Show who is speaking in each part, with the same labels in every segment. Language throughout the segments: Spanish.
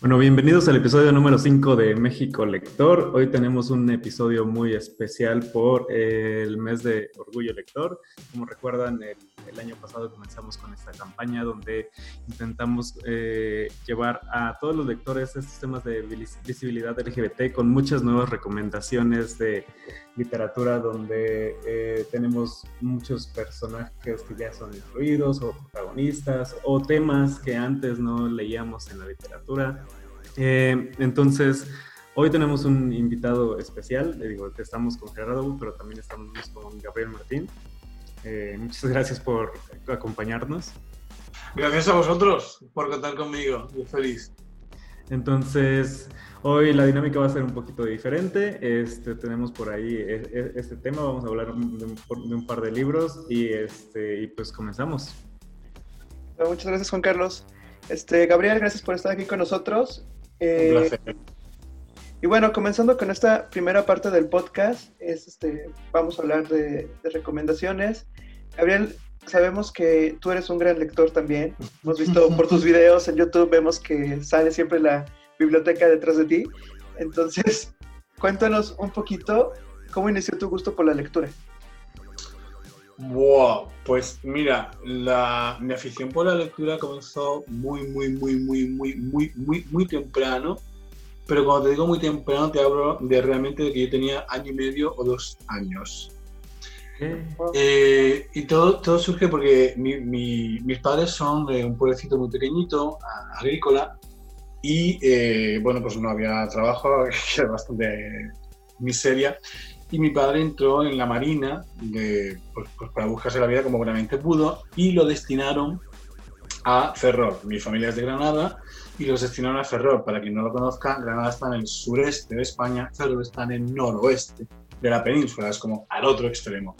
Speaker 1: Bueno, bienvenidos al episodio número 5 de México Lector. Hoy tenemos un episodio muy especial por el mes de Orgullo Lector. Como recuerdan, el, año pasado comenzamos con esta campaña donde intentamos eh, llevar a todos los lectores estos temas de visibilidad LGBT con muchas nuevas recomendaciones de literatura donde eh, tenemos muchos personajes que ya son incluidos o protagonistas o temas que antes no leíamos en la literatura. Eh, entonces, hoy tenemos un invitado especial, le digo, estamos con Gerardo, pero también estamos con Gabriel Martín. Eh, muchas gracias por acompañarnos.
Speaker 2: Gracias a vosotros por contar conmigo, muy feliz.
Speaker 1: Entonces, hoy la dinámica va a ser un poquito diferente. Este, tenemos por ahí e, e, este tema, vamos a hablar de un, par de libros y, este, y pues comenzamos.
Speaker 3: Muchas gracias, Juan Carlos. Este, Gabriel, gracias por estar aquí con nosotros.
Speaker 2: Eh,
Speaker 3: y bueno, comenzando con esta primera parte del podcast, es este, vamos a hablar de, recomendaciones. Gabriel, sabemos que tú eres un gran lector también. Hemos visto por tus videos en YouTube, vemos que sale siempre la biblioteca detrás de ti. Entonces, cuéntanos un poquito cómo inició tu gusto por la lectura.
Speaker 2: Wow, pues mira, la, mi afición por la lectura comenzó muy, muy, muy, muy, muy, muy, muy, muy temprano. Pero cuando te digo muy temprano, te hablo de realmente de que yo tenía año y medio o dos años. Eh, y todo, todo surge porque mis padres son de un pueblecito muy pequeñito, agrícola, y eh, bueno, pues no había trabajo, era bastante miseria y mi padre entró en la Marina de, pues, pues, para buscarse la vida como buenamente pudo y lo destinaron a Ferrol. Mi familia es de Granada y los destinaron a Ferrol. Para quien no lo conozca, Granada está en el sureste de España, Ferrol está en el noroeste de la península, es como al otro extremo.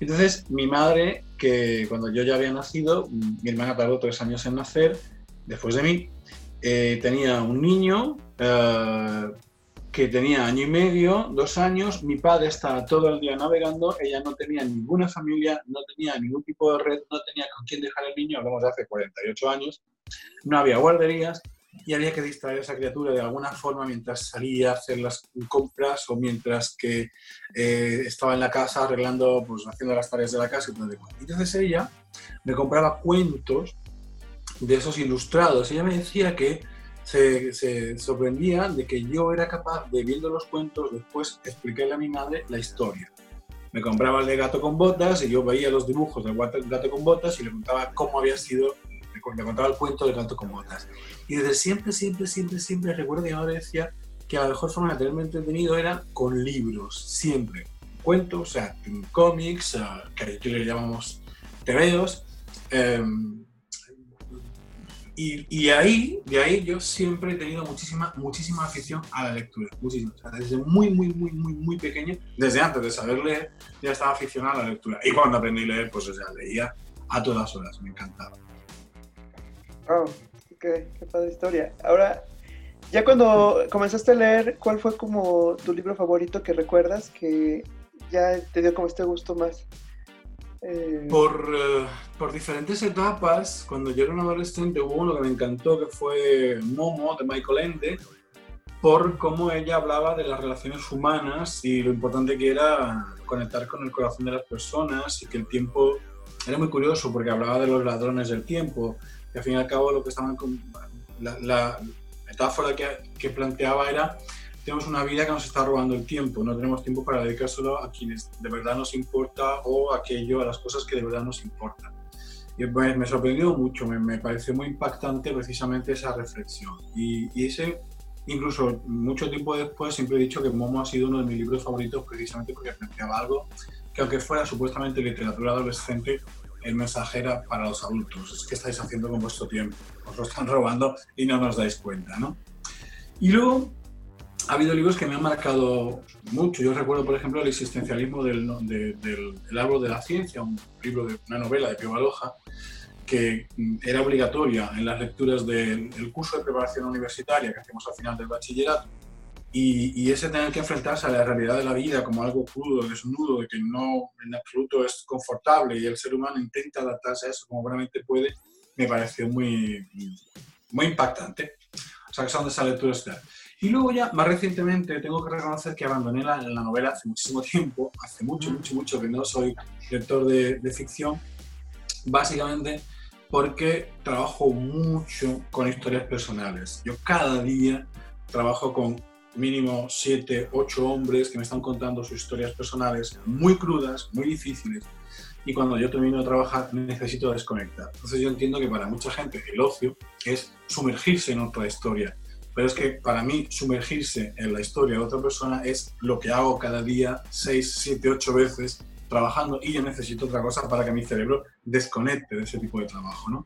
Speaker 2: Entonces, mi madre, que cuando yo ya había nacido, mi hermana tardó tres años en nacer, después de mí, eh, tenía un niño, eh, que tenía año y medio, dos años, mi padre estaba todo el día navegando, ella no tenía ninguna familia, no tenía ningún tipo de red, no tenía con quién dejar el niño, hablamos de hace 48 años, no había guarderías y había que distraer a esa criatura de alguna forma mientras salía a hacer las compras o mientras que eh, estaba en la casa arreglando, pues haciendo las tareas de la casa y todo. Entonces ella me compraba cuentos de esos ilustrados. Ella me decía que se, sorprendía de que yo era capaz de, viendo los cuentos, después explicarle a mi madre la historia. Me compraba el de gato con botas y yo veía los dibujos del gato con botas y le contaba cómo había sido, le contaba el cuento del gato con botas. Y desde siempre, siempre, siempre, siempre recuerdo que mi madre decía que la mejor forma de tenerme entretenido era con libros, siempre. Cuentos, o sea, cómics, que aquí le llamamos tebeos, em, y, ahí, de ahí yo siempre he tenido muchísima, muchísima afición a la lectura, muchísima. desde muy, muy, muy, muy, muy pequeño, desde antes de saber leer, ya estaba aficionado a la lectura. Y cuando aprendí a leer, pues o sea, leía a todas horas, me encantaba.
Speaker 3: Oh, qué padre historia. Ahora, ya cuando comenzaste a leer, ¿cuál fue como tu libro favorito que recuerdas que ya te dio como este gusto más?
Speaker 2: Eh, por, eh, por, diferentes etapas, cuando yo era un adolescente hubo uno que me encantó, que fue Momo, de Michael Ende, por cómo ella hablaba de las relaciones humanas y lo importante que era conectar con el corazón de las personas y que el tiempo era muy curioso porque hablaba de los ladrones del tiempo. Y al fin y al cabo lo que estaban la, la metáfora que, que planteaba era tenemos una vida que nos está robando el tiempo, no tenemos tiempo para dedicárselo a quienes de verdad nos importa o aquello, a las cosas que de verdad nos importan. Y me, sorprendió mucho, me, pareció muy impactante precisamente esa reflexión. Y, ese, incluso mucho tiempo después, siempre he dicho que Momo ha sido uno de mis libros favoritos precisamente porque planteaba algo que aunque fuera supuestamente literatura adolescente, el mensaje era para los adultos. Es que estáis haciendo con vuestro tiempo, os lo están robando y no nos dais cuenta, ¿no? Y luego ha habido libros que me han marcado mucho. Yo recuerdo, por ejemplo, el existencialismo del, del, árbol de la ciencia, un libro de una novela de Pío Baloja, que era obligatoria en las lecturas del curso de preparación universitaria que hacemos al final del bachillerato. Y, ese tener que enfrentarse a la realidad de la vida como algo crudo, desnudo, de que no en absoluto es confortable y el ser humano intenta adaptarse a eso como realmente puede, me pareció muy, muy impactante. O sea, que son de esa lectura estelar. Y luego ya, más recientemente, tengo que reconocer que abandoné la, la novela hace muchísimo tiempo, hace mucho, mucho, mucho que no soy lector de, de ficción, básicamente porque trabajo mucho con historias personales. Yo cada día trabajo con mínimo 7, 8 hombres que me están contando sus historias personales muy crudas, muy difíciles. Y cuando yo termino de trabajar necesito desconectar. Entonces yo entiendo que para mucha gente el ocio es sumergirse en otra historia. Pero es que para mí sumergirse en la historia de otra persona es lo que hago cada día 6, 7, 8 veces trabajando y yo necesito otra cosa para que mi cerebro desconecte de ese tipo de trabajo, ¿no?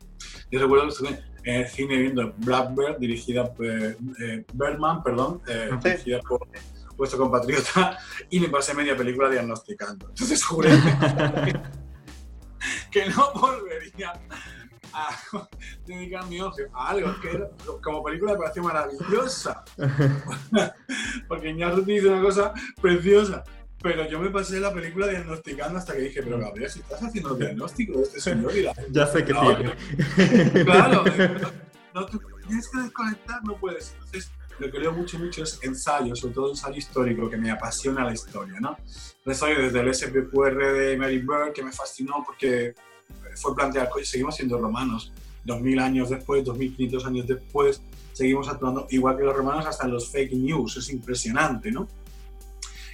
Speaker 2: Yo recuerdo que estuve en el cine viendo Blackbird, dirigida por eh, eh, perdón, eh, dirigida por vuestro compatriota, y me pasé media película diagnosticando. Entonces juré que no volvería a dedicar mi ocio a algo que como película me pareció maravillosa. Porque Iñárritu dice una cosa preciosa, pero yo me pasé la película diagnosticando hasta que dije, pero Gabriel, si estás haciendo el diagnóstico de este señor y la
Speaker 1: Ya sé que
Speaker 2: tiene. Claro, no, tienes que desconectar, no puedes. Entonces, lo que leo mucho, mucho es ensayo, sobre todo ensayo histórico, que me apasiona la historia, ¿no? Entonces, desde el SPQR de Mary Bird, que me fascinó porque fue plantear, oye, seguimos siendo romanos, 2000 años después, 2500 años después, seguimos actuando igual que los romanos hasta en los fake news, es impresionante, ¿no?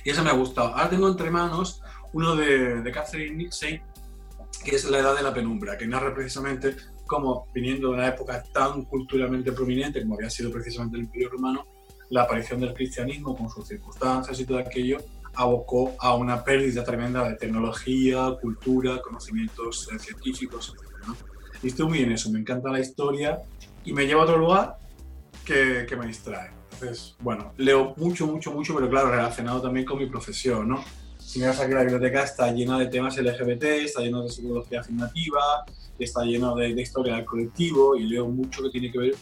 Speaker 2: Y eso me ha gustado. Ahora tengo entre manos uno de, de Catherine Nixey, que es La Edad de la Penumbra, que narra precisamente cómo, viniendo de una época tan culturalmente prominente como había sido precisamente el Imperio Romano, la aparición del cristianismo con sus circunstancias y todo aquello abocó a una pérdida tremenda de tecnología, cultura, conocimientos eh, científicos, etc. Y estoy muy en eso, me encanta la historia y me lleva a otro lugar que, que me distrae. Entonces, bueno, leo mucho, mucho, mucho, pero claro, relacionado también con mi profesión, ¿no? Si miras aquí la biblioteca está llena de temas LGBT, está lleno de psicología afirmativa, está lleno de, historia del colectivo y leo mucho que tiene que ver.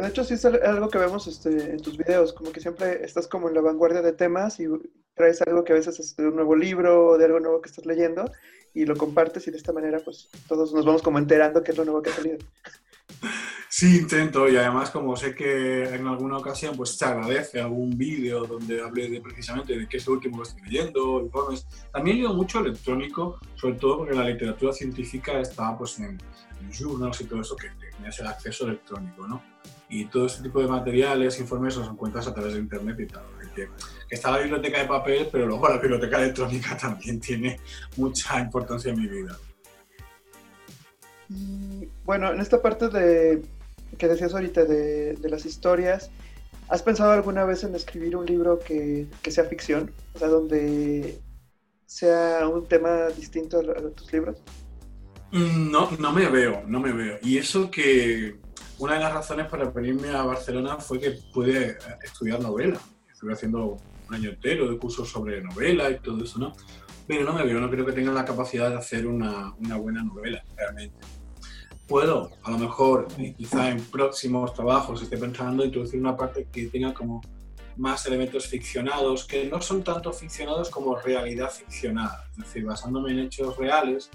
Speaker 3: De hecho sí es algo que vemos este, en tus videos, como que siempre estás como en la vanguardia de temas y traes algo que a veces es de un nuevo libro o de algo nuevo que estás leyendo y lo compartes y de esta manera pues todos nos vamos como enterando qué es lo nuevo que ha salido.
Speaker 2: Sí, intento y además como sé que en alguna ocasión pues se agradece algún vídeo donde hable de, precisamente de qué es lo último que estoy leyendo, informes. También leo mucho electrónico, sobre todo porque la literatura científica está pues en journals y todo eso que tienes el acceso electrónico, ¿no? Y todo ese tipo de materiales, informes los encuentras a través de internet y tal. Que, que está la biblioteca de papel, pero luego la biblioteca electrónica también tiene mucha importancia en mi vida.
Speaker 3: Bueno, en esta parte de que decías ahorita de, de, las historias, ¿has pensado alguna vez en escribir un libro que, que, sea ficción? O sea, donde sea un tema distinto a, a, tus libros.
Speaker 2: No, no me veo, no me veo. Y eso que una de las razones para venirme a Barcelona fue que pude estudiar novela. Estuve haciendo un año entero de cursos sobre novela y todo eso, ¿no? Pero no me veo, no creo que tenga la capacidad de hacer una, una buena novela, realmente puedo, a lo mejor, quizá en próximos trabajos, esté pensando introducir una parte que tenga como más elementos ficcionados, que no son tanto ficcionados como realidad ficcionada, es decir, basándome en hechos reales,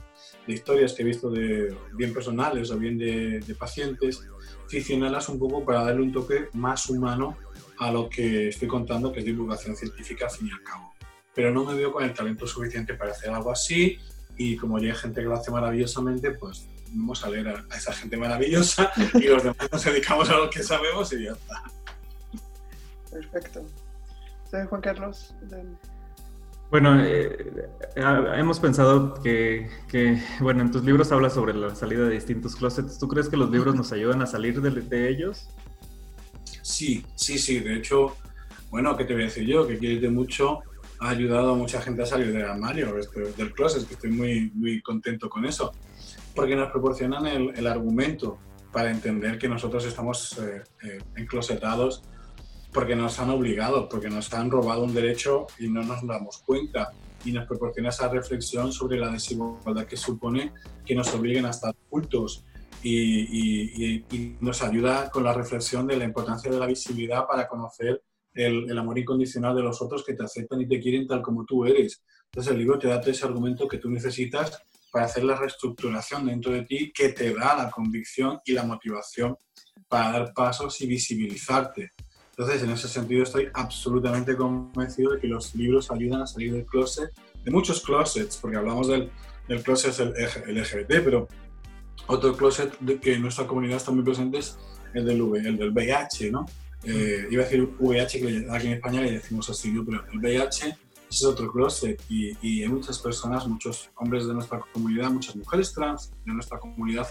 Speaker 2: de historias que he visto de bien personales o bien de, de pacientes, ficcionarlas un poco para darle un toque más humano a lo que estoy contando, que es divulgación científica al fin y al cabo. Pero no me veo con el talento suficiente para hacer algo así y como ya hay gente que lo hace maravillosamente, pues vamos a leer a, esa gente maravillosa y los demás nos dedicamos a lo que sabemos y ya está.
Speaker 3: Perfecto. Juan Carlos?
Speaker 1: Bueno, eh, hemos pensado que, que, bueno, en tus libros hablas sobre la salida de distintos closets. ¿Tú crees que los libros nos ayudan a salir de, de ellos?
Speaker 2: Sí, sí, sí. De hecho, bueno, ¿qué te voy a decir yo? Que quieres mucho ha ayudado a mucha gente a salir del armario, del closet, que estoy muy, muy contento con eso porque nos proporcionan el, el argumento para entender que nosotros estamos eh, eh, enclosetados porque nos han obligado, porque nos han robado un derecho y no nos damos cuenta. Y nos proporciona esa reflexión sobre la desigualdad que supone que nos obliguen a estar ocultos. Y, y, y, nos ayuda con la reflexión de la importancia de la visibilidad para conocer el, el, amor incondicional de los otros que te aceptan y te quieren tal como tú eres. Entonces el libro te da ese argumento que tú necesitas para hacer la reestructuración dentro de ti que te da la convicción y la motivación para dar pasos y visibilizarte. Entonces, en ese sentido, estoy absolutamente convencido de que los libros ayudan a salir del closet, de muchos closets, porque hablamos del, del closet LGBT, pero otro closet de que en nuestra comunidad está muy presente es el del, v, el del VIH, ¿no? Eh, iba a decir VIH, que aquí en España le decimos así, ¿no? pero el VIH es otro closet y, y, hay muchas personas, muchos hombres de nuestra comunidad, muchas mujeres trans de nuestra comunidad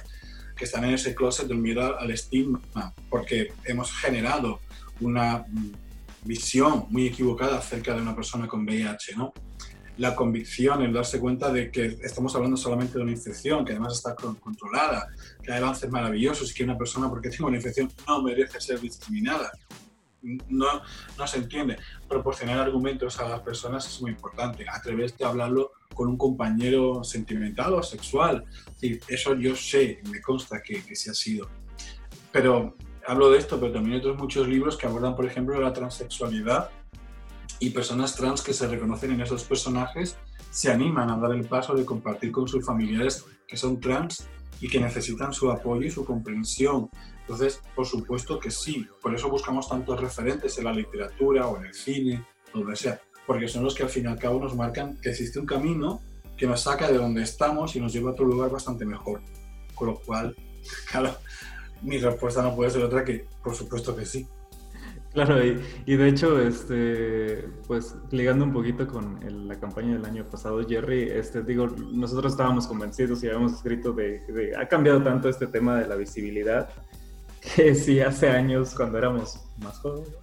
Speaker 2: que están en ese closet del miedo al estigma, porque hemos generado una visión muy equivocada acerca de una persona con VIH. La convicción, el darse cuenta de que estamos hablando solamente de una infección, que además está controlada, que hay avances maravillosos y que una persona, porque tiene una infección, no merece ser discriminada. No, no se entiende. Proporcionar argumentos a las personas es muy importante. Atreverte a hablarlo con un compañero sentimental o sexual. eso yo sé, me consta que, que sí ha sido. Pero hablo de esto, pero también hay otros muchos libros que abordan, por ejemplo, la transexualidad y personas trans que se reconocen en esos personajes se animan a dar el paso de compartir con sus familiares que son trans y que necesitan su apoyo y su comprensión. Entonces, por supuesto que sí, por eso buscamos tantos referentes en la literatura o en el cine, donde sea, porque son los que al fin y al cabo nos marcan que existe un camino que nos saca de donde estamos y nos lleva a otro lugar bastante mejor. Con lo cual, claro, mi respuesta no puede ser otra que, por supuesto que sí.
Speaker 1: Claro, y, y, de hecho, este, pues ligando un poquito con la campaña del año pasado, Jerry, este, digo, nosotros estábamos convencidos y habíamos escrito de, de, ha cambiado tanto este tema de la visibilidad que si hace años, cuando éramos más jóvenes,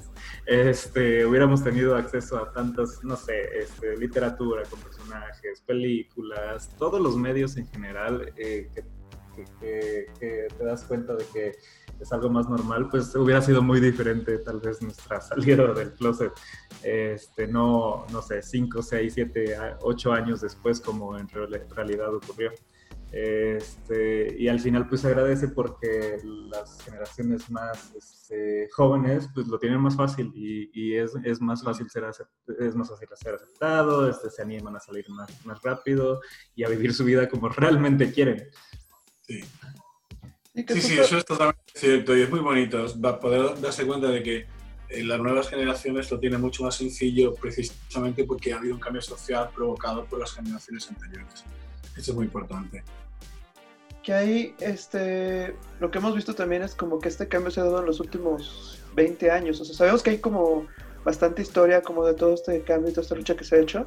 Speaker 1: este, hubiéramos tenido acceso a tantas, no sé, este, literatura con personajes, películas, todos los medios en general eh, que que, te das cuenta de que es algo más normal, pues hubiera sido muy diferente tal vez nuestra salida del closet, este, no, no sé, 5, 6, 7, 8 años después como en realidad ocurrió. Este, y al final pues se agradece porque las generaciones más este, jóvenes pues lo tienen más fácil y, y es, es, más fácil ser es más fácil ser aceptado, este, se animan a salir más, más rápido y a vivir su vida como realmente quieren.
Speaker 2: Sí. Sí, sí, eso es totalmente cierto y es muy bonito poder darse cuenta de que eh, las nuevas generaciones lo tienen mucho más sencillo precisamente porque ha habido un cambio social provocado por las generaciones anteriores. Eso es muy importante.
Speaker 3: Que ahí, este, lo que hemos visto también es como que este cambio se ha dado en los últimos 20 años. O sea, sabemos que hay como bastante historia como de todo este cambio y toda esta lucha que se ha hecho,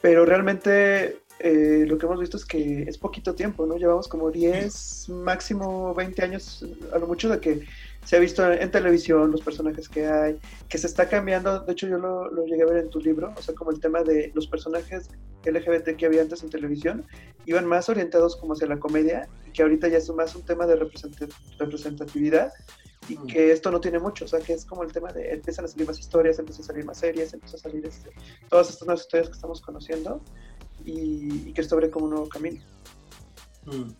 Speaker 3: pero realmente eh, lo que hemos visto es que es poquito tiempo, ¿no? Llevamos como 10, máximo 20 años, a lo mucho de que se ha visto en, televisión los personajes que hay, que se está cambiando, de hecho yo lo, lo, llegué a ver en tu libro, o sea, como el tema de los personajes LGBT que había antes en televisión, iban más orientados como hacia la comedia, y que ahorita ya es más un tema de representatividad, y mm. que esto no tiene mucho, o sea, que es como el tema de empiezan a salir más historias, empiezan a salir más series, empiezan a salir este, todas estas nuevas historias que estamos conociendo, y, que esto abre como un nuevo camino.
Speaker 2: Mm,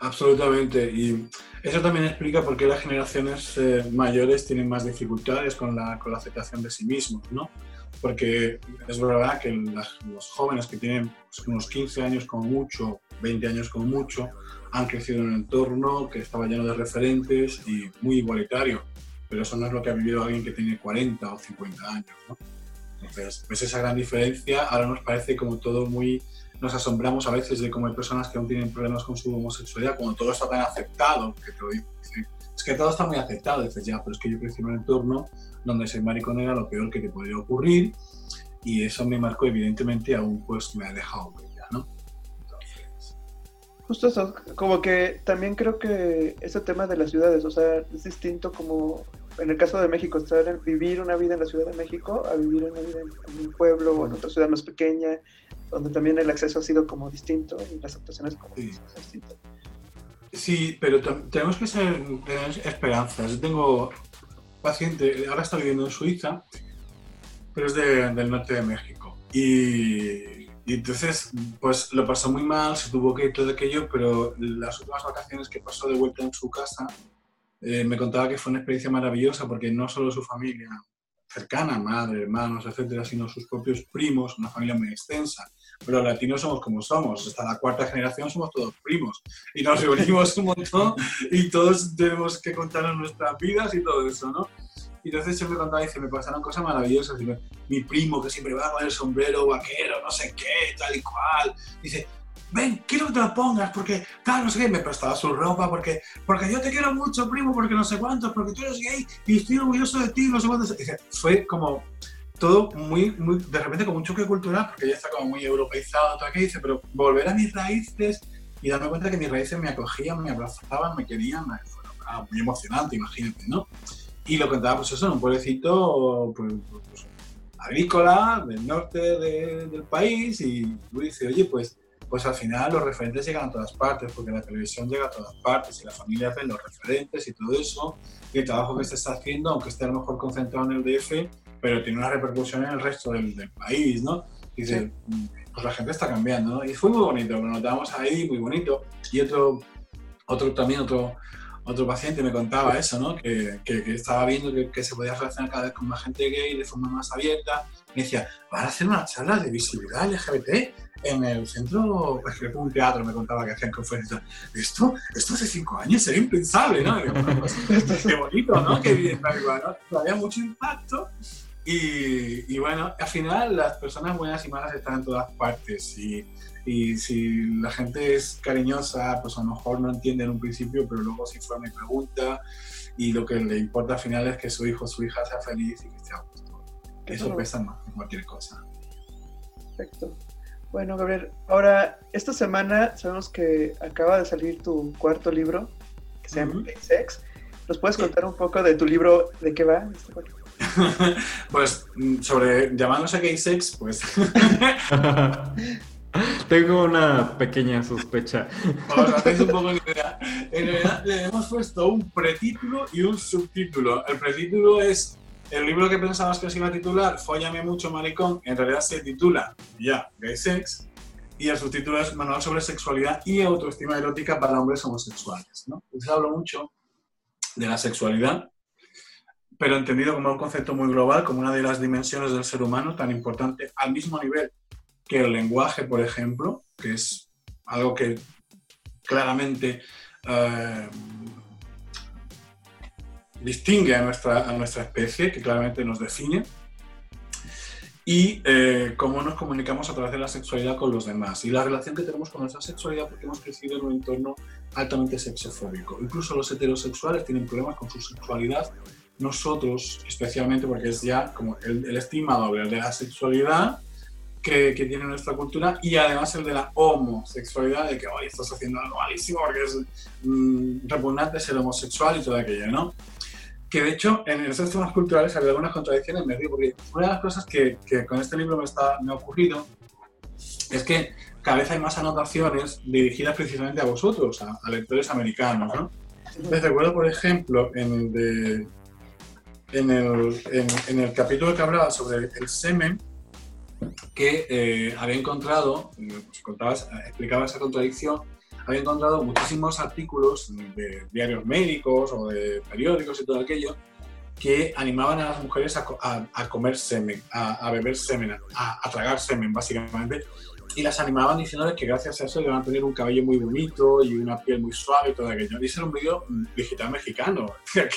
Speaker 2: absolutamente, y eso también explica por qué las generaciones eh, mayores tienen más dificultades con la, con la, aceptación de sí mismos, ¿no? Porque es verdad que los jóvenes que tienen pues, unos 15 años como mucho, 20 años como mucho, han crecido en un entorno que estaba lleno de referentes y muy igualitario, pero eso no es lo que ha vivido alguien que tiene 40 o 50 años, ¿no? Entonces, esa gran diferencia ahora nos parece como todo muy... Nos asombramos a veces de cómo hay personas que aún tienen problemas con su homosexualidad, cuando todo está tan aceptado, que te lo digo, es que todo está muy aceptado, dices, ya, pero es que yo crecí en un entorno donde ser maricón era lo peor que te podría ocurrir y eso me marcó evidentemente aún pues me ha dejado ya, ¿no?
Speaker 3: Justo eso, como que también creo que ese tema de las ciudades, o sea, es distinto como en el caso de México, estar vivir una vida en la Ciudad de México a vivir una vida en, un pueblo o en otra ciudad más pequeña, donde también el acceso ha sido como distinto y las actuaciones como sí. distintas.
Speaker 2: Sí, pero tenemos que ser, tener esperanzas. Yo tengo paciente, ahora está viviendo en Suiza, pero es del norte de México. Y, y, entonces, pues lo pasó muy mal, se tuvo que ir todo aquello, pero las últimas vacaciones que pasó de vuelta en su casa, eh, me contaba que fue una experiencia maravillosa porque no solo su familia cercana, madre, hermanos, etcétera, sino sus propios primos, una familia muy extensa. Pero los latinos somos como somos, hasta la cuarta generación somos todos primos y nos reunimos un montón y todos tenemos que contarnos nuestras vidas y todo eso, ¿no? Y entonces siempre contaba, dice, me pasaron cosas maravillosas. mi primo que siempre va con el sombrero vaquero, no sé qué, tal y cual. Dice, ven, quiero que te lo pongas porque tal, no sé qué, me prestaba su ropa porque, porque yo te quiero mucho, primo, porque no sé cuántos, porque tú eres gay y estoy orgulloso de ti, no sé cuántos. fue como todo muy, muy, de repente como un choque cultural, porque ya está como muy europeizado, todo aquello, dice, pero volver a mis raíces y darme cuenta que mis raíces me acogían, me abrazaban, me querían, me, muy emocionante, imagínate, ¿no? Y lo contaba, pues eso, en un pueblecito pues, pues, agrícola del norte del país y dice, oye, pues pues al final los referentes llegan a todas partes, porque la televisión llega a todas partes y la familia ve los referentes y todo eso, y el trabajo que se está haciendo, aunque esté a lo mejor concentrado en el DF, pero tiene una repercusión en el resto del, país, ¿no? dice, pues la gente está cambiando, ¿no? Y fue muy bonito, lo notamos ahí, muy bonito. Y otro, otro también, otro, otro paciente me contaba eso, ¿no? Que, que, estaba viendo que, que, se podía relacionar cada vez con más gente gay de forma más abierta. Me decía, van a hacer una charla de visibilidad LGBT en el centro, pues que un teatro, me contaba que hacían conferencias. Esto, esto hace cinco años sería impensable, ¿no? Pues, qué bonito, ¿no? Qué bien, ¿no? Había mucho impacto. Y, y, bueno, al final las personas buenas y malas están en todas partes. Y, y si la gente es cariñosa, pues a lo mejor no entiende en un principio, pero luego si fue mi pregunta y lo que le importa al final es que su hijo o su hija sea feliz y que esté a gusto. Eso pesa más que cualquier cosa.
Speaker 3: Perfecto. Bueno, Gabriel, ahora, esta semana sabemos que acaba de salir tu cuarto libro, que se llama Sex. ¿Nos puedes contar un poco de tu libro, de qué va? Este
Speaker 2: pues mm, sobre llamándose gay sex, pues.
Speaker 1: Tengo una pequeña sospecha.
Speaker 2: Os un poco idea. En realidad le hemos puesto un pretítulo y un subtítulo. El pretítulo es el libro que pensabas que se iba a titular, Fóllame mucho maricón, en realidad se titula ya Gay Sex, y el subtítulo es Manual sobre sexualidad y autoestima erótica para hombres homosexuales. ¿no? Entonces hablo mucho de la sexualidad, pero entendido como un concepto muy global, como una de las dimensiones del ser humano tan importante, al mismo nivel que el lenguaje, por ejemplo, que es algo que claramente eh, distingue a nuestra, a nuestra especie, que claramente nos define, y eh, cómo nos comunicamos a través de la sexualidad con los demás y la relación que tenemos con nuestra sexualidad porque hemos crecido en un entorno altamente sexofóbico. Incluso los heterosexuales tienen problemas con su sexualidad, nosotros especialmente porque es ya como el, el estigma de la sexualidad que, que, tiene nuestra cultura y además el de la homosexualidad, de que hoy estás haciendo algo malísimo porque es mm, repugnante ser homosexual y todo aquello, ¿no? que de hecho en esos temas culturales había algunas contradicciones, me río, porque una de las cosas que, que con este libro me, está, me ha ocurrido es que cada vez hay más anotaciones dirigidas precisamente a vosotros, a, lectores americanos, ¿no? Entonces recuerdo, por ejemplo, en el, de, en el, en, el capítulo que hablaba sobre el semen, que eh, había encontrado, pues, contabas, explicaba esa contradicción había encontrado muchísimos artículos de diarios médicos o de periódicos y todo aquello que animaban a las mujeres a, comer semen, a, beber semen, a, tragar semen, básicamente, y las animaban diciéndoles que gracias a eso iban a tener un cabello muy bonito y una piel muy suave y todo aquello. Y ese era un vídeo digital mexicano. que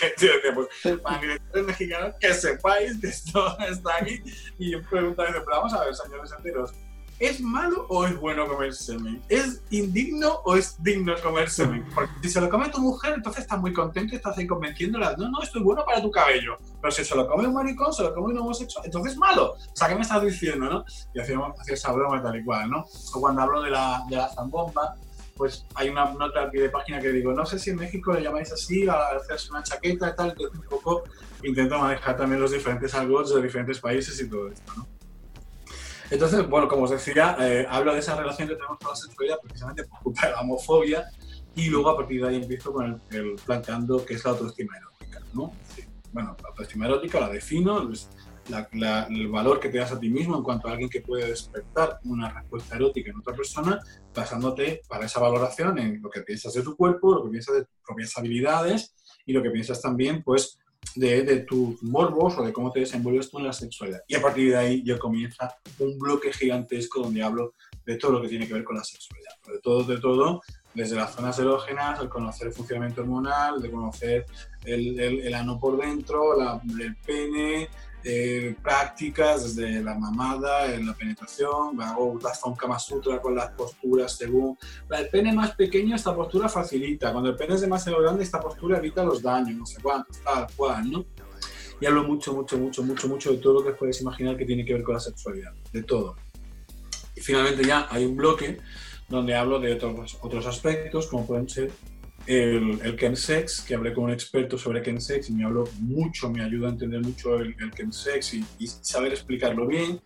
Speaker 2: pues, para mexicanos, que sepáis que esto está aquí. Y yo preguntaba, pero vamos a ver, señores enteros, ¿Es malo o es bueno comer semen? ¿Es indigno o es digno comer semen? Porque si se lo come tu mujer, entonces estás muy contento y estás ahí convenciéndola. No, no, esto es bueno para tu cabello. Pero si se lo come un maricón, se lo come un homosexual, entonces es malo. O sea, ¿qué me estás diciendo, no? Y hacíamos, hacía esa broma tal y cual, ¿no? O cuando hablo de la, de la zambomba, pues hay una nota aquí de página que digo, no sé si en México le llamáis así, a hacerse una chaqueta y tal, entonces un poco intento manejar también los diferentes argots de diferentes países y todo esto, ¿no? Entonces, bueno, como os decía, eh, hablo de esa relación que tenemos con la sexualidad precisamente por culpa de la homofobia y luego a partir de ahí empiezo con el, planteando qué es la autoestima erótica, ¿no? bueno, la autoestima erótica la defino, es el valor que te das a ti mismo en cuanto a alguien que puede despertar una respuesta erótica en otra persona, basándote para esa valoración en lo que piensas de tu cuerpo, lo que piensas de tus propias habilidades y lo que piensas también, pues, de, tus morbos o de cómo te desenvuelves tú en la sexualidad. Y a partir de ahí ya comienza un bloque gigantesco donde hablo de todo lo que tiene que ver con la sexualidad. De todo, de todo, desde las zonas erógenas, el conocer el funcionamiento hormonal, de conocer el, el, ano por dentro, la, el pene, eh, prácticas desde la mamada, en la penetración, hago un Kama Sutra con las posturas según. El pene más pequeño, esta postura facilita. Cuando el pene es demasiado grande, esta postura evita los daños, no sé cuánto, tal cual, ¿no? Y hablo mucho, mucho, mucho, mucho, mucho de todo lo que puedes imaginar que tiene que ver con la sexualidad, de todo. Y finalmente ya hay un bloque donde hablo de otros, otros aspectos, como pueden ser el, el chemsex, que hablé con un experto sobre chemsex y me habló mucho, me ayuda a entender mucho el, el chemsex y, y, saber explicarlo bien.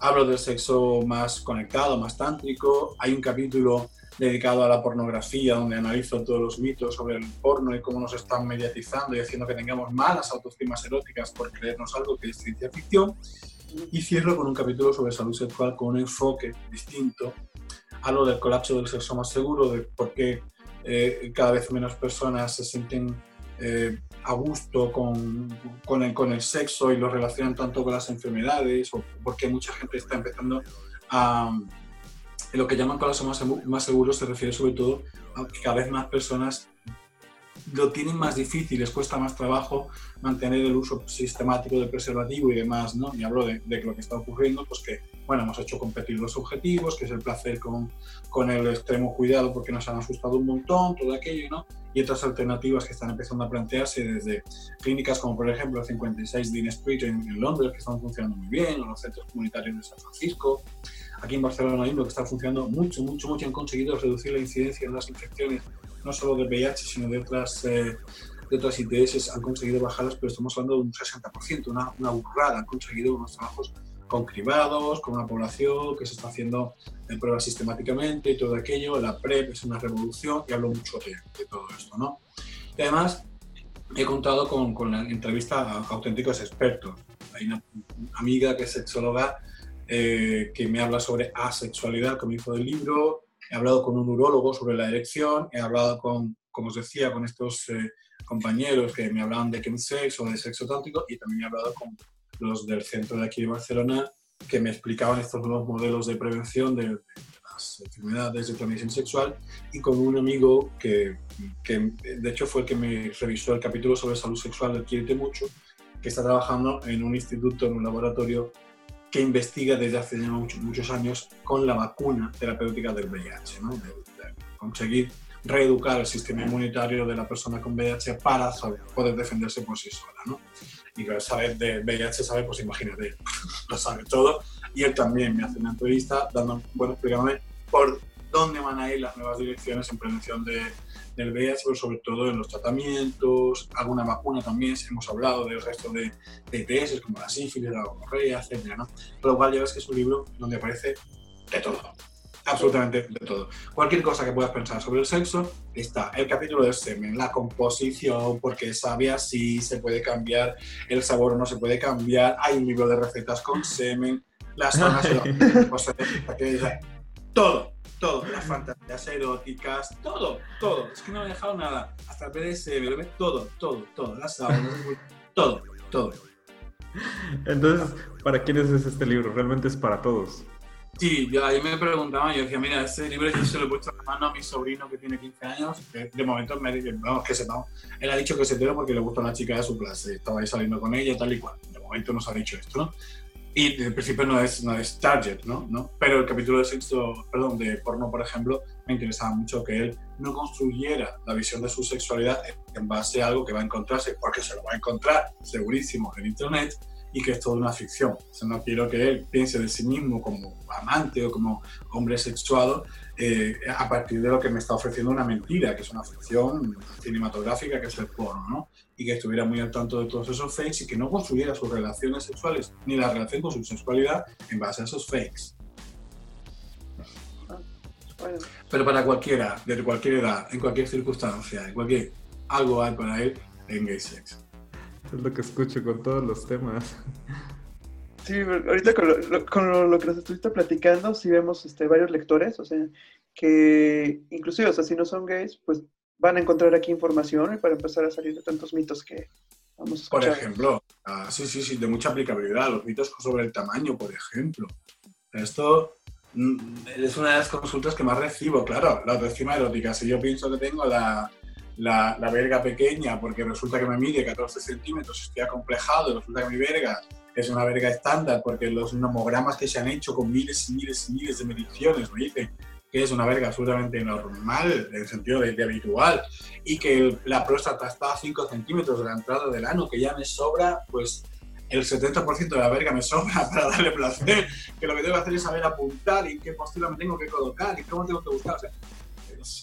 Speaker 2: Hablo del sexo más conectado, más tántrico. Hay un capítulo dedicado a la pornografía donde analizo todos los mitos sobre el porno y cómo nos están mediatizando y haciendo que tengamos malas autoestimas eróticas por creernos algo que es ciencia ficción. Y cierro con un capítulo sobre salud sexual con un enfoque distinto. Hablo del colapso del sexo más seguro, de por qué eh, cada vez menos personas se sienten eh, a gusto con, con, el, con, el, sexo y lo relacionan tanto con las enfermedades, o porque mucha gente está empezando a... Lo que llaman colapso más, más seguro se refiere sobre todo a que cada vez más personas lo tienen más difícil, les cuesta más trabajo mantener el uso sistemático del preservativo y demás, ¿no? Y hablo de, de lo que está ocurriendo, pues que bueno, hemos hecho competir los objetivos, que es el placer con, con el extremo cuidado porque nos han asustado un montón, todo aquello, ¿no? Y otras alternativas que están empezando a plantearse desde clínicas como por ejemplo el 56 Dean Street en, en, Londres, que están funcionando muy bien, o los centros comunitarios de San Francisco. Aquí en Barcelona mismo, que está funcionando mucho, mucho, mucho, han conseguido reducir la incidencia de las infecciones, no solo de VIH, sino de otras... Eh, de otras ITS han conseguido bajarlas, pero estamos hablando de un 60%, una, una burrada. Han conseguido unos trabajos con cribados, con una población que se está haciendo en pruebas sistemáticamente y todo aquello. La PrEP es una revolución y hablo mucho de, de todo esto, ¿no? Y además, he contado con, con la entrevista a, auténticos expertos. Hay una amiga que es sexóloga eh, que me habla sobre asexualidad, como hizo del libro. He hablado con un urólogo sobre la erección. He hablado con, como os decía, con estos eh, compañeros que me hablaban de chemsex o de sexo tántrico y también he hablado con los del centro de aquí de Barcelona, que me explicaban estos nuevos modelos de prevención de, las enfermedades de transmisión sexual y con un amigo que, de hecho fue el que me revisó el capítulo sobre salud sexual del Quiérete Mucho, que está trabajando en un instituto, en un laboratorio que investiga desde hace ya muchos, muchos años con la vacuna terapéutica del VIH, conseguir reeducar el sistema inmunitario de la persona con VIH para poder defenderse por sí sola. ¿no? Y que saber de VIH sabe, pues imagínate, lo sabe todo. Y él también me hace una entrevista dando, bueno, explicándome por dónde van a ir las nuevas direcciones en prevención de, del VIH, pero sobre todo en los tratamientos, alguna vacuna también, hemos hablado del resto de, de ITS, como la sífilis, la gonorrea, etc. ¿no? Pero igual ya ves que es un libro donde aparece de todo absolutamente de todo. Cualquier cosa que puedas pensar sobre el sexo, está el capítulo del semen, la composición, porque sabe así, se puede cambiar, el sabor no se puede cambiar, hay un libro de recetas con semen, las zonas todo, todo, las fantasías eróticas, todo, todo, es que no he dejado nada, hasta el BDSM, todo, todo, todo, las saunas, todo, todo.
Speaker 1: Entonces, ¿para quiénes es este libro? Realmente es para todos.
Speaker 2: Sí, yo ahí me preguntaba, yo decía, mira, ese libro yo se lo he puesto a mano a mi sobrino que tiene 15 años, que de momento me dice, vamos, que sepamos. Él ha dicho que se entera porque le gusta una chica de su clase, estaba ahí saliendo con ella, tal y cual. De momento nos ha dicho esto, ¿no? Y en principio no es, no es target, ¿no? ¿no? Pero el capítulo de sexo, perdón, de porno, por ejemplo, me interesaba mucho que él no construyera la visión de su sexualidad en base a algo que va a encontrarse, porque se lo va a encontrar segurísimo en Internet, y que es toda una ficción. O sea, no quiero que él piense de sí mismo como amante o como hombre sexuado eh, a partir de lo que me está ofreciendo una mentira, que es una ficción cinematográfica, que es el porno, ¿no? Y que estuviera muy al tanto de todos esos fakes y que no construyera sus relaciones sexuales ni la relación con su sexualidad en base a esos fakes. Pero para cualquiera, de cualquier edad, en cualquier circunstancia, en cualquier algo hay para él en gay sex.
Speaker 1: Es lo que escucho con todos los temas.
Speaker 3: Sí, ahorita con lo, con lo, que nos estuviste platicando, sí vemos este, varios lectores, o sea, que inclusive, o sea, si no son gays, pues van a encontrar aquí información y para empezar a salir de tantos mitos que
Speaker 2: por ejemplo, ah, sí, sí, sí, de mucha aplicabilidad, los mitos sobre el tamaño, por ejemplo. Esto mm, es una de las consultas que más recibo, claro, la autoestima erótica. Si yo pienso que tengo la, la, la, verga pequeña porque resulta que me mide 14 centímetros, estoy acomplejado, resulta que mi verga es una verga estándar porque los nomogramas que se han hecho con miles y miles y miles de mediciones me dicen que es una verga absolutamente normal, en el sentido de, habitual, y que la próstata está a 5 centímetros de la entrada del ano, que ya me sobra, pues el 70% de la verga me sobra para darle placer, que lo que tengo que hacer es saber apuntar y qué postura me tengo que colocar y cómo tengo que buscar. O sea,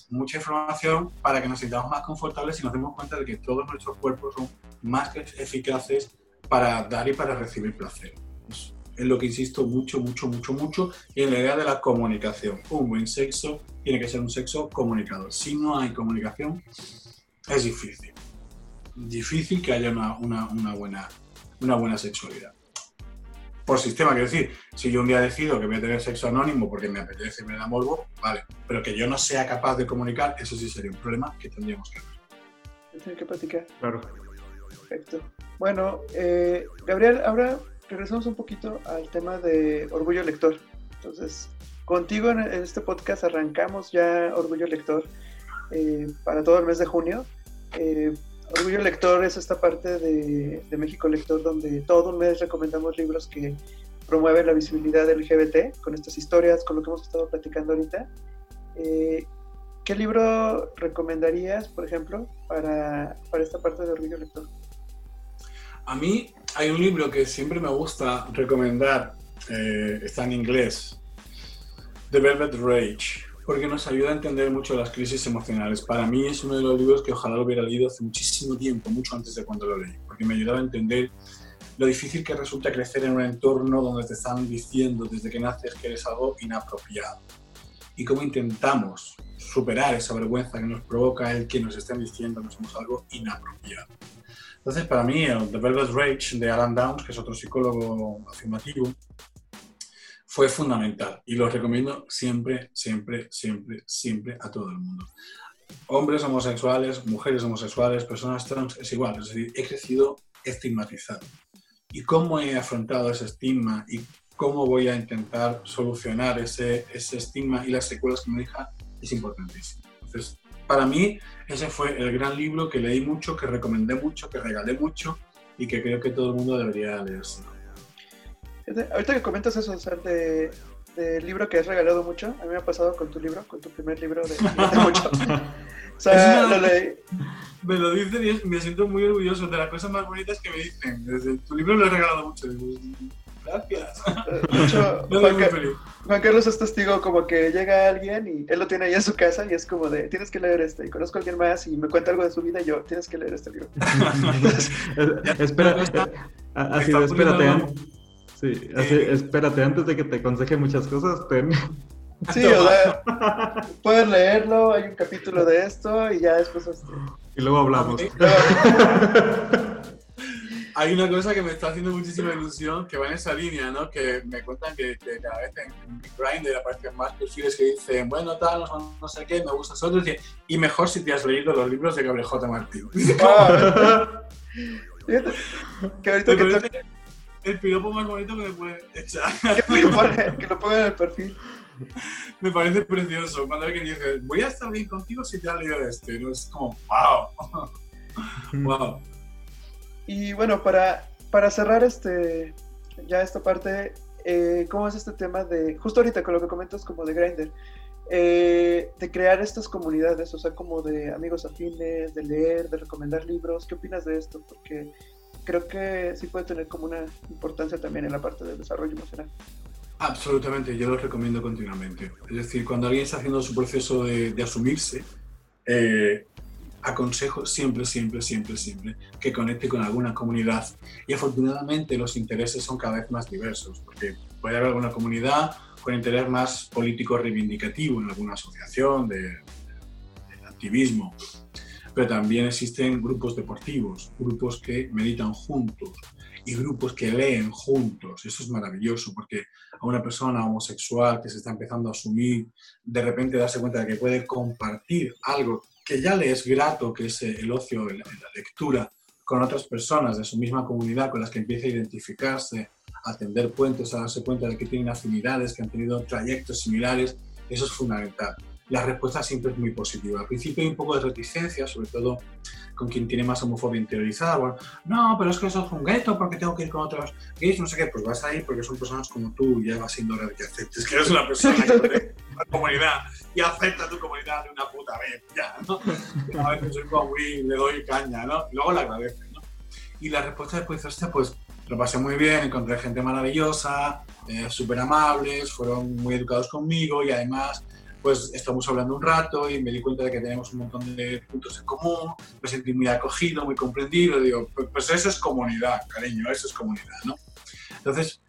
Speaker 2: mucha información para que nos sintamos más confortables y nos demos cuenta de que todos nuestros cuerpos son más que eficaces para dar y para recibir placer es lo que insisto mucho, mucho, mucho, mucho, y en la idea de la comunicación. Un buen sexo tiene que ser un sexo comunicador. Si no hay comunicación, es difícil. Difícil que haya una, buena, una buena sexualidad. Por sistema, quiero decir, si yo un día decido que voy a tener sexo anónimo porque me apetece, me da morbo, vale, pero que yo no sea capaz de comunicar, eso sí sería un problema que tendríamos que ver.
Speaker 3: Tiene que platicar.
Speaker 1: Claro.
Speaker 3: Perfecto. Bueno, eh, Gabriel, ahora regresamos un poquito al tema de Orgullo Lector. Entonces, contigo en, este podcast arrancamos ya Orgullo Lector eh, para todo el mes de junio. Eh, Orgullo Lector es esta parte de, México Lector donde todo un mes recomendamos libros que promueven la visibilidad LGBT con estas historias, con lo que hemos estado platicando ahorita. Eh, ¿Qué libro recomendarías, por ejemplo, para, para esta parte de Orgullo Lector?
Speaker 2: A mí hay un libro que siempre me gusta recomendar, eh, está en inglés, The Velvet Rage, porque nos ayuda a entender mucho las crisis emocionales. Para mí es uno de los libros que ojalá lo hubiera leído hace muchísimo tiempo, mucho antes de cuando lo leí, porque me ayudaba a entender lo difícil que resulta crecer en un entorno donde te están diciendo desde que naces que eres algo inapropiado. Y cómo intentamos superar esa vergüenza que nos provoca el que nos estén diciendo que somos algo inapropiado. Entonces, para mí, el The Velvet Rage de Alan Downs, que es otro psicólogo afirmativo, fue fundamental y lo recomiendo siempre, siempre, siempre, siempre a todo el mundo. Hombres homosexuales, mujeres homosexuales, personas trans, es igual. Es decir, he crecido estigmatizado. ¿Y cómo he afrontado ese estigma y cómo voy a intentar solucionar ese, ese estigma y las secuelas que me deja? Es importantísimo. Entonces, para mí ese fue el gran libro que leí mucho, que recomendé mucho, que regalé mucho y que creo que todo el mundo debería leerse.
Speaker 3: Ahorita que comentas eso, o sea, de, libro que has regalado mucho, a mí me ha pasado con tu libro, con tu primer libro de, mucho.
Speaker 2: o sea, lo leí. Me lo dicen y me siento muy orgulloso de las cosas más bonitas que me dicen. Desde tu libro lo he regalado mucho. Gracias. Mucho,
Speaker 3: Juan, Carlos es testigo como que llega alguien y él lo tiene ahí en su casa y es como de, tienes que leer este. Y conozco a alguien más y me cuenta algo de su vida y yo, tienes que leer este libro.
Speaker 1: Espera, así espérate. Sí, así, espérate, antes de que te aconseje muchas cosas, ten.
Speaker 3: Sí, o sea, puedes leerlo, hay un capítulo de esto y ya después... Este...
Speaker 1: Y luego hablamos
Speaker 2: hay una cosa que me está haciendo muchísima ilusión que va en esa línea, ¿no? Que me cuentan que, cada vez en Grindr aparecen más perfiles que dicen, bueno, tal, no, sé qué, me gustas otros, y, mejor si te has leído los libros de Gabriel J. Martín. Ah, que ahorita que El piropo más bonito que me puede echar.
Speaker 3: que, lo ponga, que lo ponga en el perfil.
Speaker 2: Me parece precioso. Cuando alguien dice, voy a estar bien contigo si te has leído este. ¿no? Es como, wow. wow.
Speaker 3: Y bueno, para, para cerrar este, ya esta parte, eh, ¿cómo es este tema de, justo ahorita con lo que comentas como de Grindr, eh, de crear estas comunidades, o sea, como de amigos afines, de leer, de recomendar libros? ¿Qué opinas de esto? Porque creo que sí puede tener como una importancia también en la parte del desarrollo emocional.
Speaker 2: Absolutamente, yo lo recomiendo continuamente. Es decir, cuando alguien está haciendo su proceso de, de asumirse, eh, aconsejo siempre, siempre, siempre, siempre que conecte con alguna comunidad. Y afortunadamente los intereses son cada vez más diversos, porque puede haber alguna comunidad con interés más político reivindicativo en alguna asociación de, activismo, pero también existen grupos deportivos, grupos que meditan juntos y grupos que leen juntos. Eso es maravilloso porque a una persona homosexual que se está empezando a asumir, de repente darse cuenta de que puede compartir algo que ya le es grato, que es el ocio, la, lectura, con otras personas de su misma comunidad con las que empiece a identificarse, a tender puentes, a darse cuenta de que tienen afinidades, que han tenido trayectos similares, eso es fundamental. La respuesta siempre es muy positiva. Al principio hay un poco de reticencia, sobre todo con quien tiene más homofobia interiorizada. Bueno, no, pero es que eso es un gueto porque tengo que ir con otros gays, no sé qué. Pues vas ahí porque son personas como tú y ya va siendo hora de que aceptes que eres una persona que una comunidad y acepta tu comunidad de una puta vez, ya, ¿no? A veces soy como muy, le doy caña, ¿no? Y luego le agradeces, ¿no? Y la respuesta después de este, pues lo pasé muy bien, encontré gente maravillosa, eh, súper amables, fueron muy educados conmigo y además pues estamos hablando un rato y me di cuenta de que tenemos un montón de puntos en común, me sentí muy acogido, muy comprendido, digo, pues, eso es comunidad, cariño, eso es comunidad, ¿no? Entonces,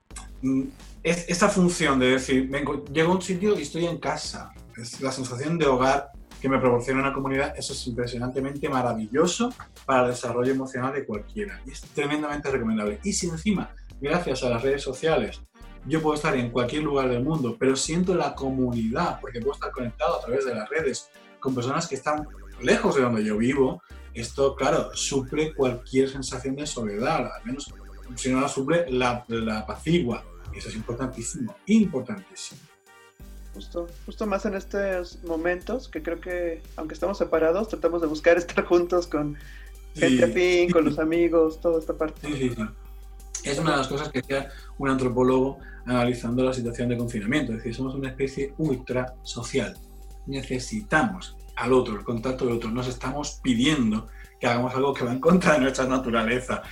Speaker 2: mm, es, esta función de decir, vengo, llego a un sitio y estoy en casa, es la sensación de hogar que me proporciona una comunidad, eso es impresionantemente maravilloso para el desarrollo emocional de cualquiera. Y es tremendamente recomendable. Y si encima, gracias a las redes sociales, yo puedo estar en cualquier lugar del mundo, pero siento la comunidad, porque puedo estar conectado a través de las redes con personas que están lejos de donde yo vivo, esto, claro, suple cualquier sensación de soledad, al menos si no la suple, la, la apacigua. Eso es importantísimo, importantísimo.
Speaker 3: Justo, justo más en estos momentos que creo que, aunque estamos separados, tratamos de buscar estar juntos con gente afín, con los amigos, toda esta parte.
Speaker 2: Sí, sí, es una de las cosas que decía un antropólogo analizando la situación de confinamiento. Es decir, somos una especie ultra social. Necesitamos al otro, el contacto del otro. Nos estamos pidiendo que hagamos algo que va en contra de nuestra naturaleza.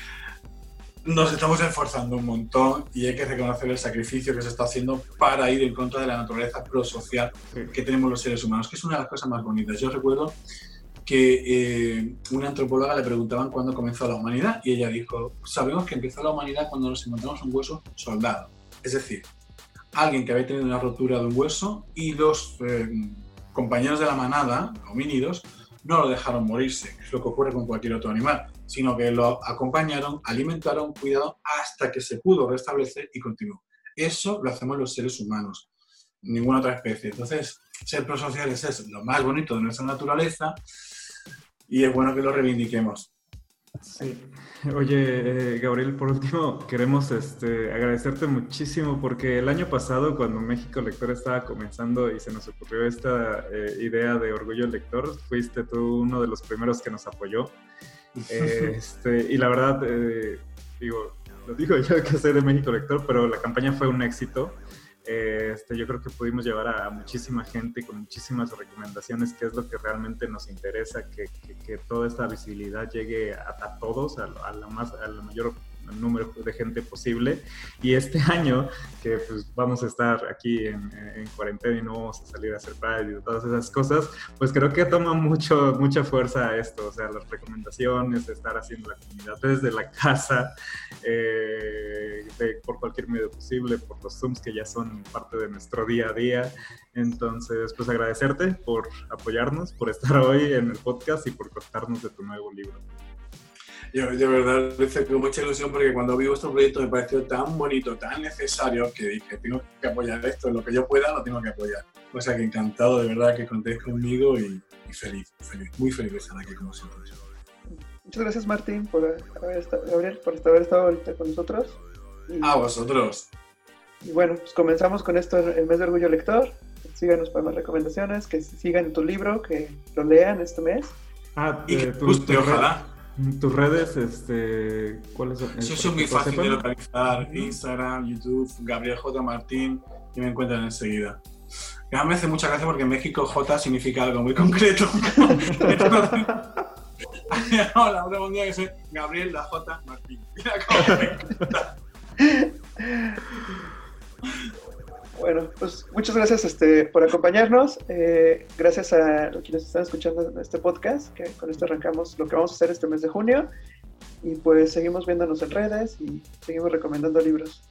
Speaker 2: Nos estamos esforzando un montón y hay que reconocer el sacrificio que se está haciendo para ir en contra de la naturaleza prosocial que tenemos los seres humanos, que es una de las cosas más bonitas. Yo recuerdo que eh, una antropóloga le preguntaban cuándo comenzó la humanidad y ella dijo, sabemos que empezó la humanidad cuando nos encontramos un hueso soldado. Es decir, alguien que había tenido una rotura de un hueso y los eh, compañeros de la manada, homínidos, no lo dejaron morirse, que es lo que ocurre con cualquier otro animal, sino que lo acompañaron, alimentaron, cuidaron hasta que se pudo restablecer y continuó. Eso lo hacemos los seres humanos, ninguna otra especie. Entonces, ser prosociales es lo más bonito de nuestra naturaleza y es bueno que lo reivindiquemos.
Speaker 1: Sí. Oye, eh, Gabriel, por último, queremos este, agradecerte muchísimo porque el año pasado, cuando México Lector estaba comenzando y se nos ocurrió esta eh, idea de Orgullo Lector, fuiste tú uno de los primeros que nos apoyó. este, y la verdad, eh, digo, lo digo yo que soy de México Lector, pero la campaña fue un éxito. Este, yo creo que pudimos llevar a, muchísima gente con muchísimas recomendaciones, que es lo que realmente nos interesa, que, que, toda esta visibilidad llegue a, todos, a, la más, a la mayor número de gente posible. Y este año, que pues vamos a estar aquí en, cuarentena y no vamos a salir a hacer Pride y todas esas cosas, pues creo que toma mucho, mucha fuerza esto, o sea, las recomendaciones, de estar haciendo la comunidad desde la casa, eh, por cualquier medio posible, por los Zooms que ya son parte de nuestro día a día. Entonces, pues agradecerte por apoyarnos, por estar hoy en el podcast y por contarnos de tu nuevo libro.
Speaker 2: Yo de verdad hice con mucha ilusión porque cuando vi vuestro proyecto me pareció tan bonito, tan necesario que dije, tengo que apoyar esto, lo que yo pueda lo tengo que apoyar. O sea que encantado de verdad que contéis conmigo y, feliz, feliz, muy feliz de estar aquí con vosotros.
Speaker 3: Muchas gracias Martín por haber estado, Gabriel, por haber estado ahorita con nosotros.
Speaker 2: a vosotros.
Speaker 3: Y bueno, pues comenzamos con esto el mes de Orgullo Lector. Síganos para más recomendaciones, que sigan tu libro, que lo lean este mes.
Speaker 2: Ah, y que guste, ojalá.
Speaker 1: Tus redes, este, ¿cuáles son?
Speaker 2: Yo soy muy fácil de localizar. Instagram, YouTube, Gabriel J. Martín, y me encuentran enseguida. Ya me hace mucha gracia porque en México J significa algo muy concreto. Hola, un día que soy Gabriel la J. Martín.
Speaker 3: Bueno, pues muchas gracias este, por acompañarnos. Eh, gracias a quienes están escuchando este podcast, que con esto arrancamos lo que vamos a hacer este mes de junio. Y pues seguimos viéndonos en redes y seguimos recomendando libros.